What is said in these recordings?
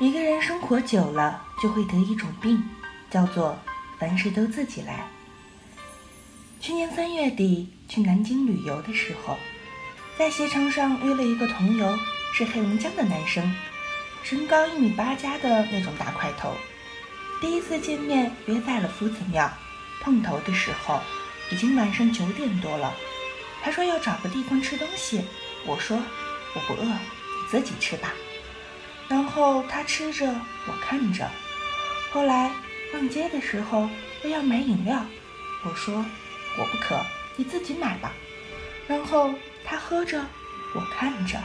一个人生活久了，就会得一种病，叫做凡事都自己来。去年三月底去南京旅游的时候，在携程上约了一个同游，是黑龙江的男生，身高一米八加的那种大块头。第一次见面约在了夫子庙，碰头的时候已经晚上九点多了。他说要找个地方吃东西，我说我不饿，你自己吃吧。然后他吃着，我看着。后来逛街的时候，又要买饮料，我说我不渴，你自己买吧。然后他喝着，我看着。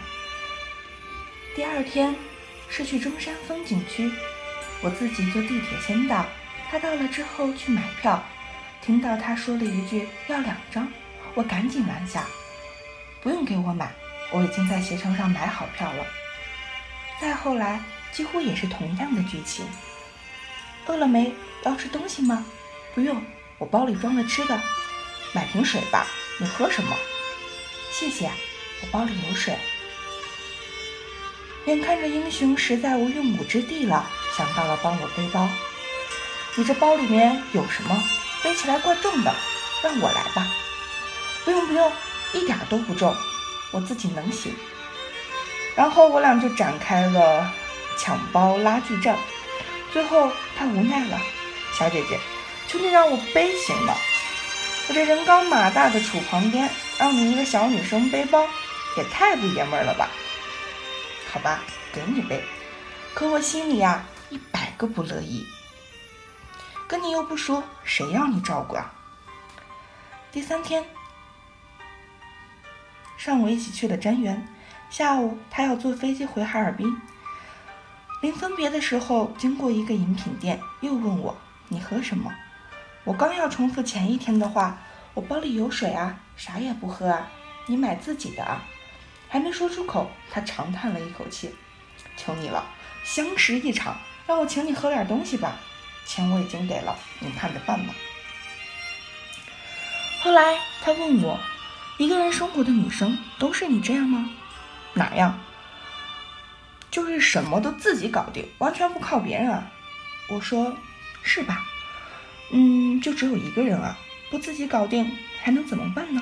第二天是去中山风景区，我自己坐地铁先到，他到了之后去买票，听到他说了一句要两张，我赶紧拦下，不用给我买，我已经在携程上买好票了。再后来，几乎也是同样的剧情。饿了没？要吃东西吗？不用，我包里装了吃的。买瓶水吧，你喝什么？谢谢，我包里有水。眼看着英雄实在无用武之地了，想到了帮我背包。你这包里面有什么？背起来怪重的，让我来吧。不用不用，一点都不重，我自己能行。然后我俩就展开了抢包拉锯战，最后他无奈了，小姐姐，求你让我背行吗？我这人高马大的杵旁边，让你一个小女生背包，也太不爷们儿了吧？好吧，给你背，可我心里呀一百个不乐意。跟你又不熟，谁要你照顾啊？第三天，上午一起去了瞻园。下午，他要坐飞机回哈尔滨。临分别的时候，经过一个饮品店，又问我：“你喝什么？”我刚要重复前一天的话：“我包里有水啊，啥也不喝啊，你买自己的啊。”还没说出口，他长叹了一口气：“求你了，相识一场，让我请你喝点东西吧。钱我已经给了，你看着办吧。”后来他问我：“一个人生活的女生都是你这样吗？”哪样？就是什么都自己搞定，完全不靠别人啊！我说，是吧？嗯，就只有一个人啊，不自己搞定还能怎么办呢？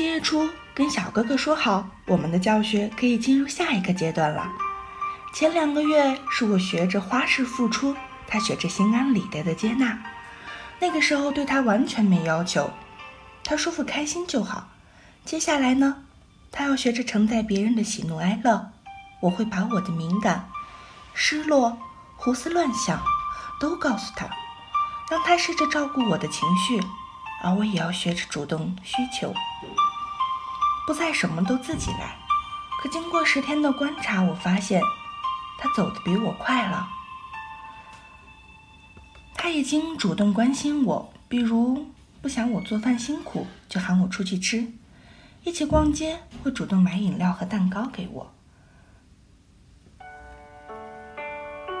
七月初，跟小哥哥说好，我们的教学可以进入下一个阶段了。前两个月是我学着花式付出，他学着心安理得的接纳。那个时候对他完全没要求，他舒服开心就好。接下来呢，他要学着承载别人的喜怒哀乐，我会把我的敏感、失落、胡思乱想都告诉他，让他试着照顾我的情绪，而我也要学着主动需求。不再什么都自己来，可经过十天的观察，我发现他走的比我快了。他已经主动关心我，比如不想我做饭辛苦，就喊我出去吃；一起逛街，会主动买饮料和蛋糕给我；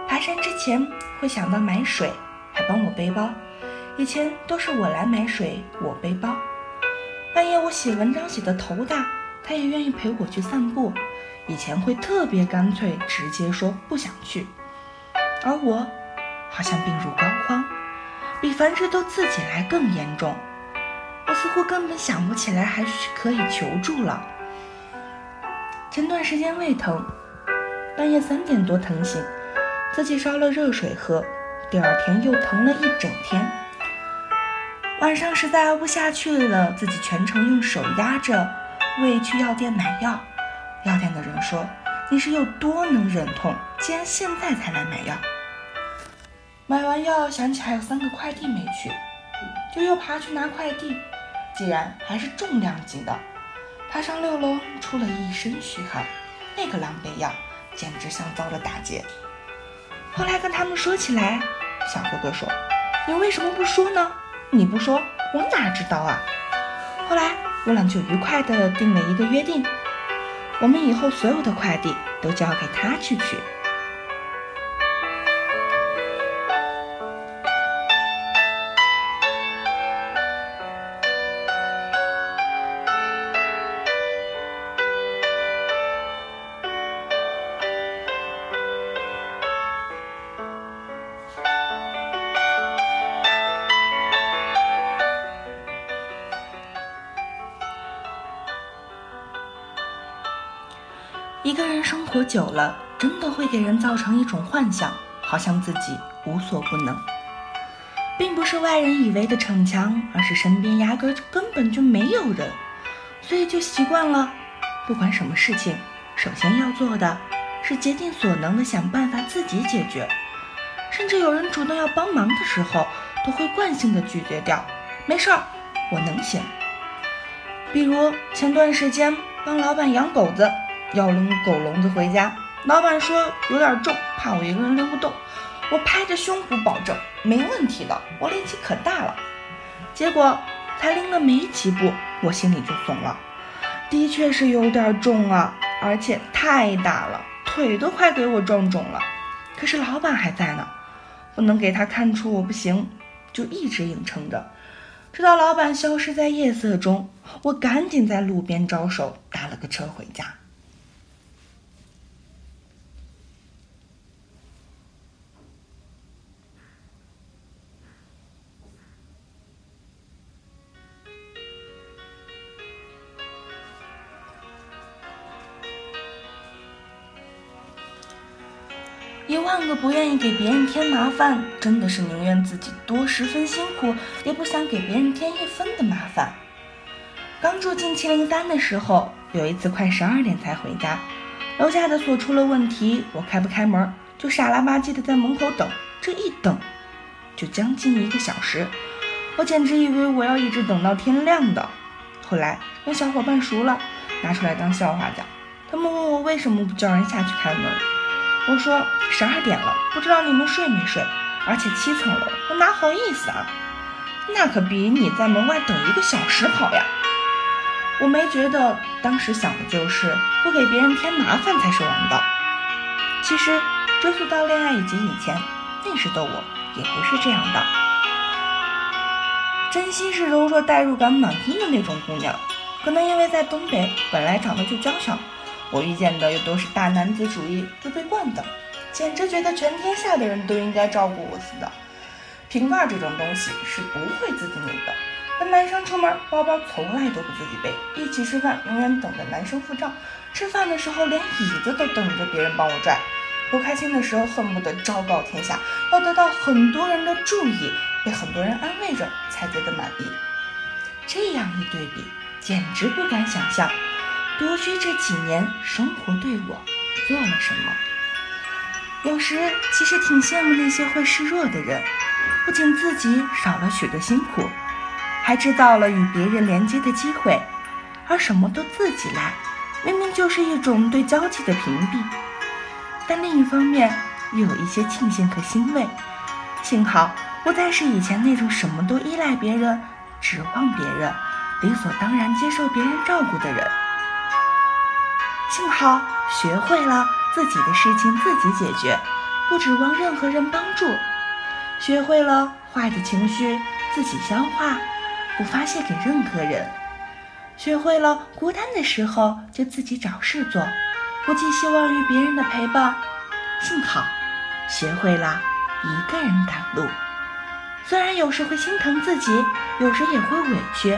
爬山之前会想到买水，还帮我背包。以前都是我来买水，我背包。半夜我写文章写的头大，他也愿意陪我去散步。以前会特别干脆，直接说不想去，而我好像病入膏肓，比凡事都自己来更严重。我似乎根本想不起来还可以求助了。前段时间胃疼，半夜三点多疼醒，自己烧了热水喝，第二天又疼了一整天。晚上实在熬不下去了，自己全程用手压着胃去药店买药。药店的人说：“你是有多能忍痛，竟然现在才来买药。”买完药想起还有三个快递没去，就又爬去拿快递，既然还是重量级的，爬上六楼出了一身虚汗，那个狼狈样，简直像遭了打劫。后来跟他们说起来，小哥哥说：“你为什么不说呢？你不说，我哪知道啊？”后来我俩就愉快地定了一个约定，我们以后所有的快递都交给他去取。一个人生活久了，真的会给人造成一种幻想，好像自己无所不能，并不是外人以为的逞强，而是身边压根就根本就没有人，所以就习惯了，不管什么事情，首先要做的是竭尽所能的想办法自己解决，甚至有人主动要帮忙的时候，都会惯性的拒绝掉，没事儿，我能行。比如前段时间帮老板养狗子。要拎狗笼子回家，老板说有点重，怕我一个人拎不动。我拍着胸脯保证没问题的，我力气可大了。结果才拎了没几步，我心里就怂了，的确是有点重啊，而且太大了，腿都快给我撞肿了。可是老板还在呢，不能给他看出我不行，就一直硬撑着，直到老板消失在夜色中，我赶紧在路边招手打了个车回家。一万个不愿意给别人添麻烦，真的是宁愿自己多十分辛苦，也不想给别人添一分的麻烦。刚住进七零三的时候，有一次快十二点才回家，楼下的锁出了问题，我开不开门，就傻了吧唧的在门口等，这一等就将近一个小时，我简直以为我要一直等到天亮的。后来跟小伙伴熟了，拿出来当笑话讲，他们问我为什么不叫人下去开门。我说十二点了，不知道你们睡没睡？而且七层楼，我哪好意思啊？那可比你在门外等一个小时好呀！我没觉得，当时想的就是不给别人添麻烦才是王道。其实追溯到恋爱以及以前，那时的我也不是这样的。真心是柔弱、代入感满分的那种姑娘，可能因为在东北本来长得就娇小。我遇见的又都是大男子主义，就被惯的，简直觉得全天下的人都应该照顾我似的。瓶盖这种东西是不会自己拧的。跟男生出门，包包从来都不自己背。一起吃饭，永远等着男生付账。吃饭的时候，连椅子都等着别人帮我拽。不开心的时候，恨不得昭告天下，要得到很多人的注意，被很多人安慰着才觉得满意。这样一对比，简直不敢想象。独居这几年，生活对我做了什么？有时其实挺羡慕那些会示弱的人，不仅自己少了许多辛苦，还制造了与别人连接的机会，而什么都自己来，明明就是一种对交际的屏蔽。但另一方面，又有一些庆幸和欣慰，幸好不再是以前那种什么都依赖别人、指望别人、理所当然接受别人照顾的人。幸好学会了自己的事情自己解决，不指望任何人帮助；学会了坏的情绪自己消化，不发泄给任何人；学会了孤单的时候就自己找事做，不寄希望于别人的陪伴。幸好学会了一个人赶路，虽然有时会心疼自己，有时也会委屈，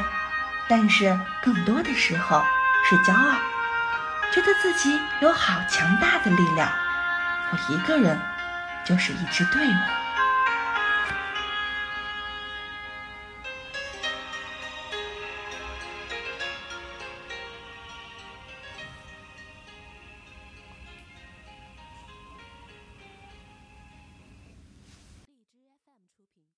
但是更多的时候是骄傲。觉得自己有好强大的力量，我一个人就是一支队伍。